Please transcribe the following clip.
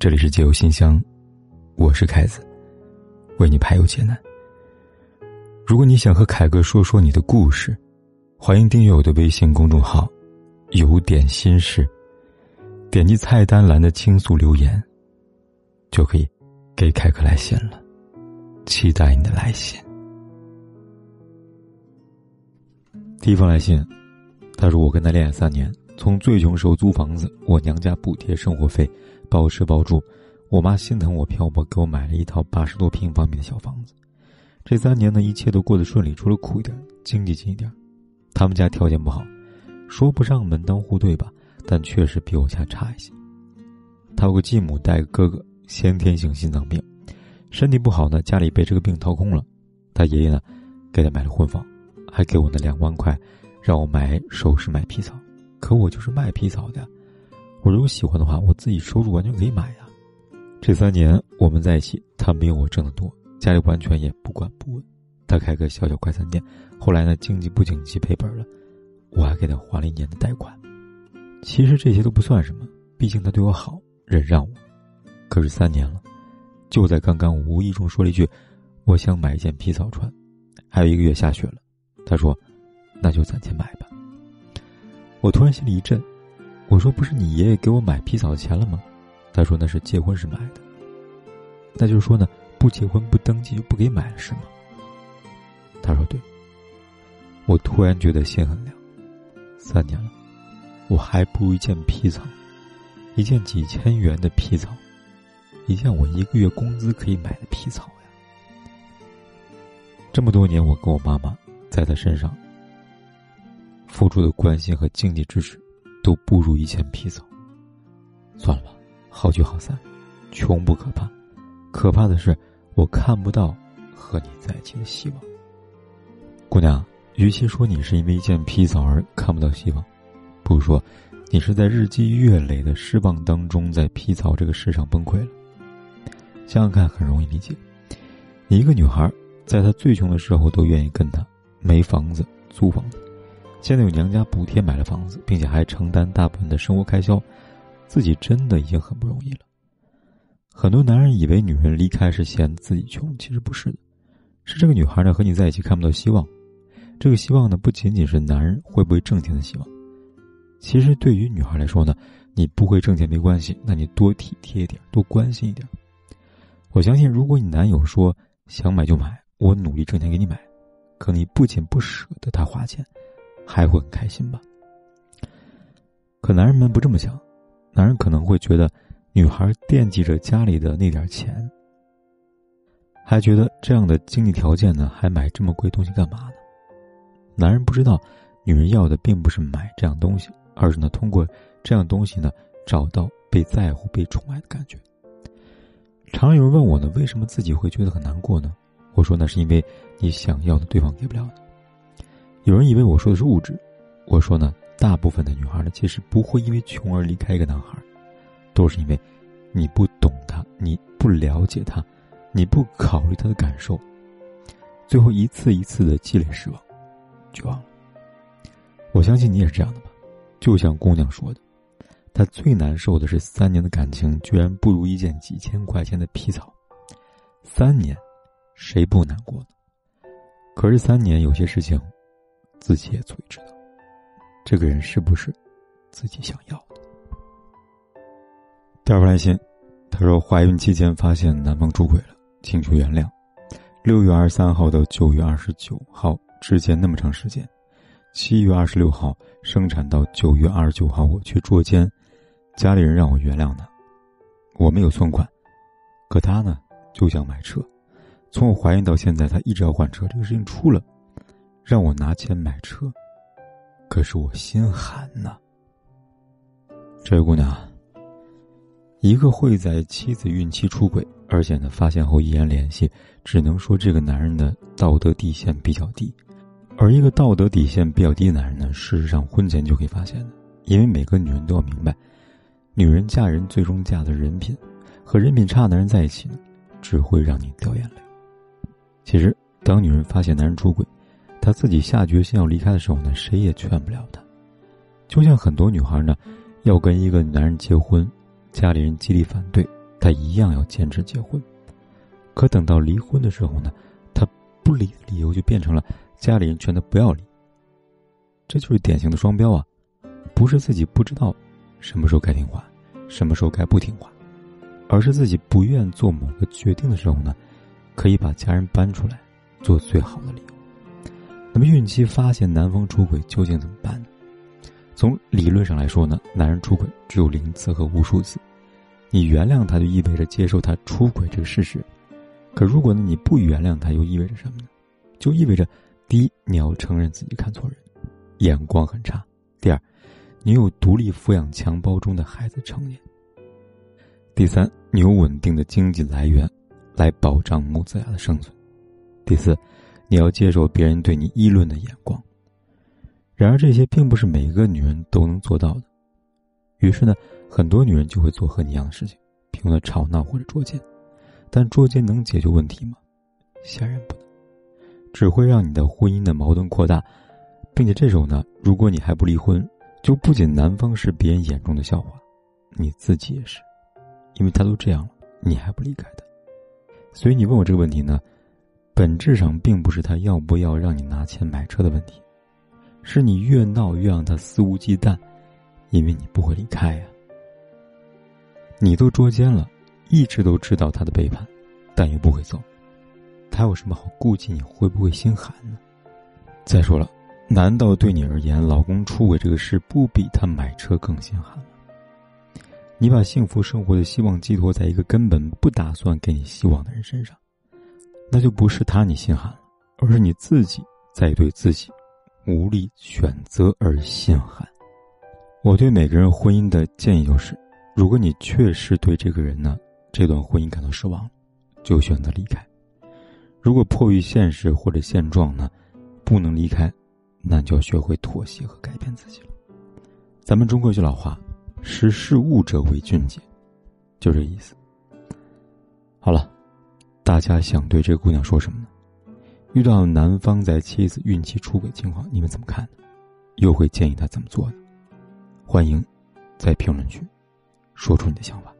这里是解忧信箱，我是凯子，为你排忧解难。如果你想和凯哥说说你的故事，欢迎订阅我的微信公众号“有点心事”，点击菜单栏的倾诉留言，就可以给凯哥来信了。期待你的来信。第一封来信，他说：“我跟他恋爱三年，从最穷时候租房子，我娘家补贴生活费。”包吃包住，我妈心疼我漂泊，给我买了一套八十多平方米的小房子。这三年呢，一切都过得顺利，除了苦一点，经济紧一点。他们家条件不好，说不上门当户对吧，但确实比我家差一些。他有个继母带个哥哥，先天性心脏病，身体不好呢，家里被这个病掏空了。他爷爷呢，给他买了婚房，还给我那两万块，让我买首饰买皮草。可我就是卖皮草的。我如果喜欢的话，我自己收入完全可以买呀。这三年我们在一起，他没有我挣得多，家里完全也不管不问。他开个小小快餐店，后来呢经济不景气赔本了，我还给他还了一年的贷款。其实这些都不算什么，毕竟他对我好，忍让我。可是三年了，就在刚刚，我无意中说了一句：“我想买一件皮草穿。”还有一个月下雪了，他说：“那就攒钱买吧。”我突然心里一震。我说：“不是你爷爷给我买皮草的钱了吗？”他说：“那是结婚时买的。”那就是说呢，不结婚不登记就不给买了是吗？他说：“对。”我突然觉得心很凉。三年了，我还不如一件皮草，一件几千元的皮草，一件我一个月工资可以买的皮草呀。这么多年，我跟我妈妈在他身上付出的关心和经济支持。都不如一件皮草。算了吧，好聚好散，穷不可怕，可怕的是我看不到和你在一起的希望。姑娘，与其说你是因为一件皮草而看不到希望，不如说你是在日积月累的失望当中，在皮草这个世上崩溃了。想想看，很容易理解。一个女孩在她最穷的时候都愿意跟他没房子租房子。现在有娘家补贴买了房子，并且还承担大部分的生活开销，自己真的已经很不容易了。很多男人以为女人离开是嫌自己穷，其实不是的，是这个女孩呢和你在一起看不到希望。这个希望呢不仅仅是男人会不会挣钱的希望，其实对于女孩来说呢，你不会挣钱没关系，那你多体贴一点，多关心一点。我相信，如果你男友说想买就买，我努力挣钱给你买，可你不仅不舍得他花钱。还会很开心吧？可男人们不这么想，男人可能会觉得女孩惦记着家里的那点钱，还觉得这样的经济条件呢，还买这么贵东西干嘛呢？男人不知道，女人要的并不是买这样东西，而是呢通过这样东西呢找到被在乎、被宠爱的感觉。常有人问我呢，为什么自己会觉得很难过呢？我说那是因为你想要的对方给不了你。有人以为我说的是物质，我说呢，大部分的女孩呢，其实不会因为穷而离开一个男孩，都是因为你不懂他，你不了解他，你不考虑他的感受，最后一次一次的积累失望、绝望了。我相信你也是这样的吧？就像姑娘说的，她最难受的是三年的感情居然不如一件几千块钱的皮草。三年，谁不难过呢？可是三年有些事情。自己也足以知道，这个人是不是自己想要的。第二封来信，他说怀孕期间发现男方出轨了，请求原谅。六月二十三号到九月二十九号之间那么长时间，七月二十六号生产到九月二十九号我去捉奸，家里人让我原谅他。我没有存款，可他呢就想买车。从我怀孕到现在，他一直要换车，这个事情出了。让我拿钱买车，可是我心寒呐。这位姑娘，一个会在妻子孕期出轨，而且呢发现后依然联系，只能说这个男人的道德底线比较低。而一个道德底线比较低的男人呢，事实上婚前就可以发现的，因为每个女人都要明白，女人嫁人最终嫁的人品，和人品差的男人在一起呢，只会让你掉眼泪。其实，当女人发现男人出轨，她自己下决心要离开的时候呢，谁也劝不了她。就像很多女孩呢，要跟一个男人结婚，家里人极力反对，他一样要坚持结婚。可等到离婚的时候呢，他不离的理由就变成了家里人劝他不要离。这就是典型的双标啊！不是自己不知道什么时候该听话，什么时候该不听话，而是自己不愿做某个决定的时候呢，可以把家人搬出来做最好的理由。那么孕期发现男方出轨究竟怎么办呢？从理论上来说呢，男人出轨只有零次和无数次，你原谅他就意味着接受他出轨这个事实。可如果呢你不原谅他，又意味着什么呢？就意味着，第一，你要承认自己看错人，眼光很差；第二，你有独立抚养襁褓中的孩子成年；第三，你有稳定的经济来源，来保障母子俩的生存；第四，你要接受别人对你议论的眼光。然而，这些并不是每个女人都能做到的。于是呢，很多女人就会做和你一样的事情，比如吵闹或者捉奸。但捉奸能解决问题吗？显然不能，只会让你的婚姻的矛盾扩大，并且这时候呢，如果你还不离婚，就不仅男方是别人眼中的笑话，你自己也是，因为他都这样了，你还不离开他，所以你问我这个问题呢，本质上并不是他要不要让你拿钱买车的问题，是你越闹越让他肆无忌惮，因为你不会离开呀，你都捉奸了。一直都知道他的背叛，但又不会走，他有什么好顾忌？你会不会心寒呢？再说了，难道对你而言，老公出轨这个事不比他买车更心寒吗？你把幸福生活的希望寄托在一个根本不打算给你希望的人身上，那就不是他你心寒，而是你自己在对自己无力选择而心寒。我对每个人婚姻的建议就是：如果你确实对这个人呢？这段婚姻感到失望，就选择离开。如果迫于现实或者现状呢，不能离开，那就要学会妥协和改变自己了。咱们中国有句老话：“识时务者为俊杰”，就这意思。好了，大家想对这个姑娘说什么呢？遇到男方在妻子孕期出轨情况，你们怎么看呢？又会建议他怎么做呢？欢迎在评论区说出你的想法。